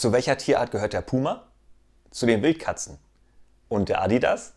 Zu welcher Tierart gehört der Puma? Zu den Wildkatzen. Und der Adidas?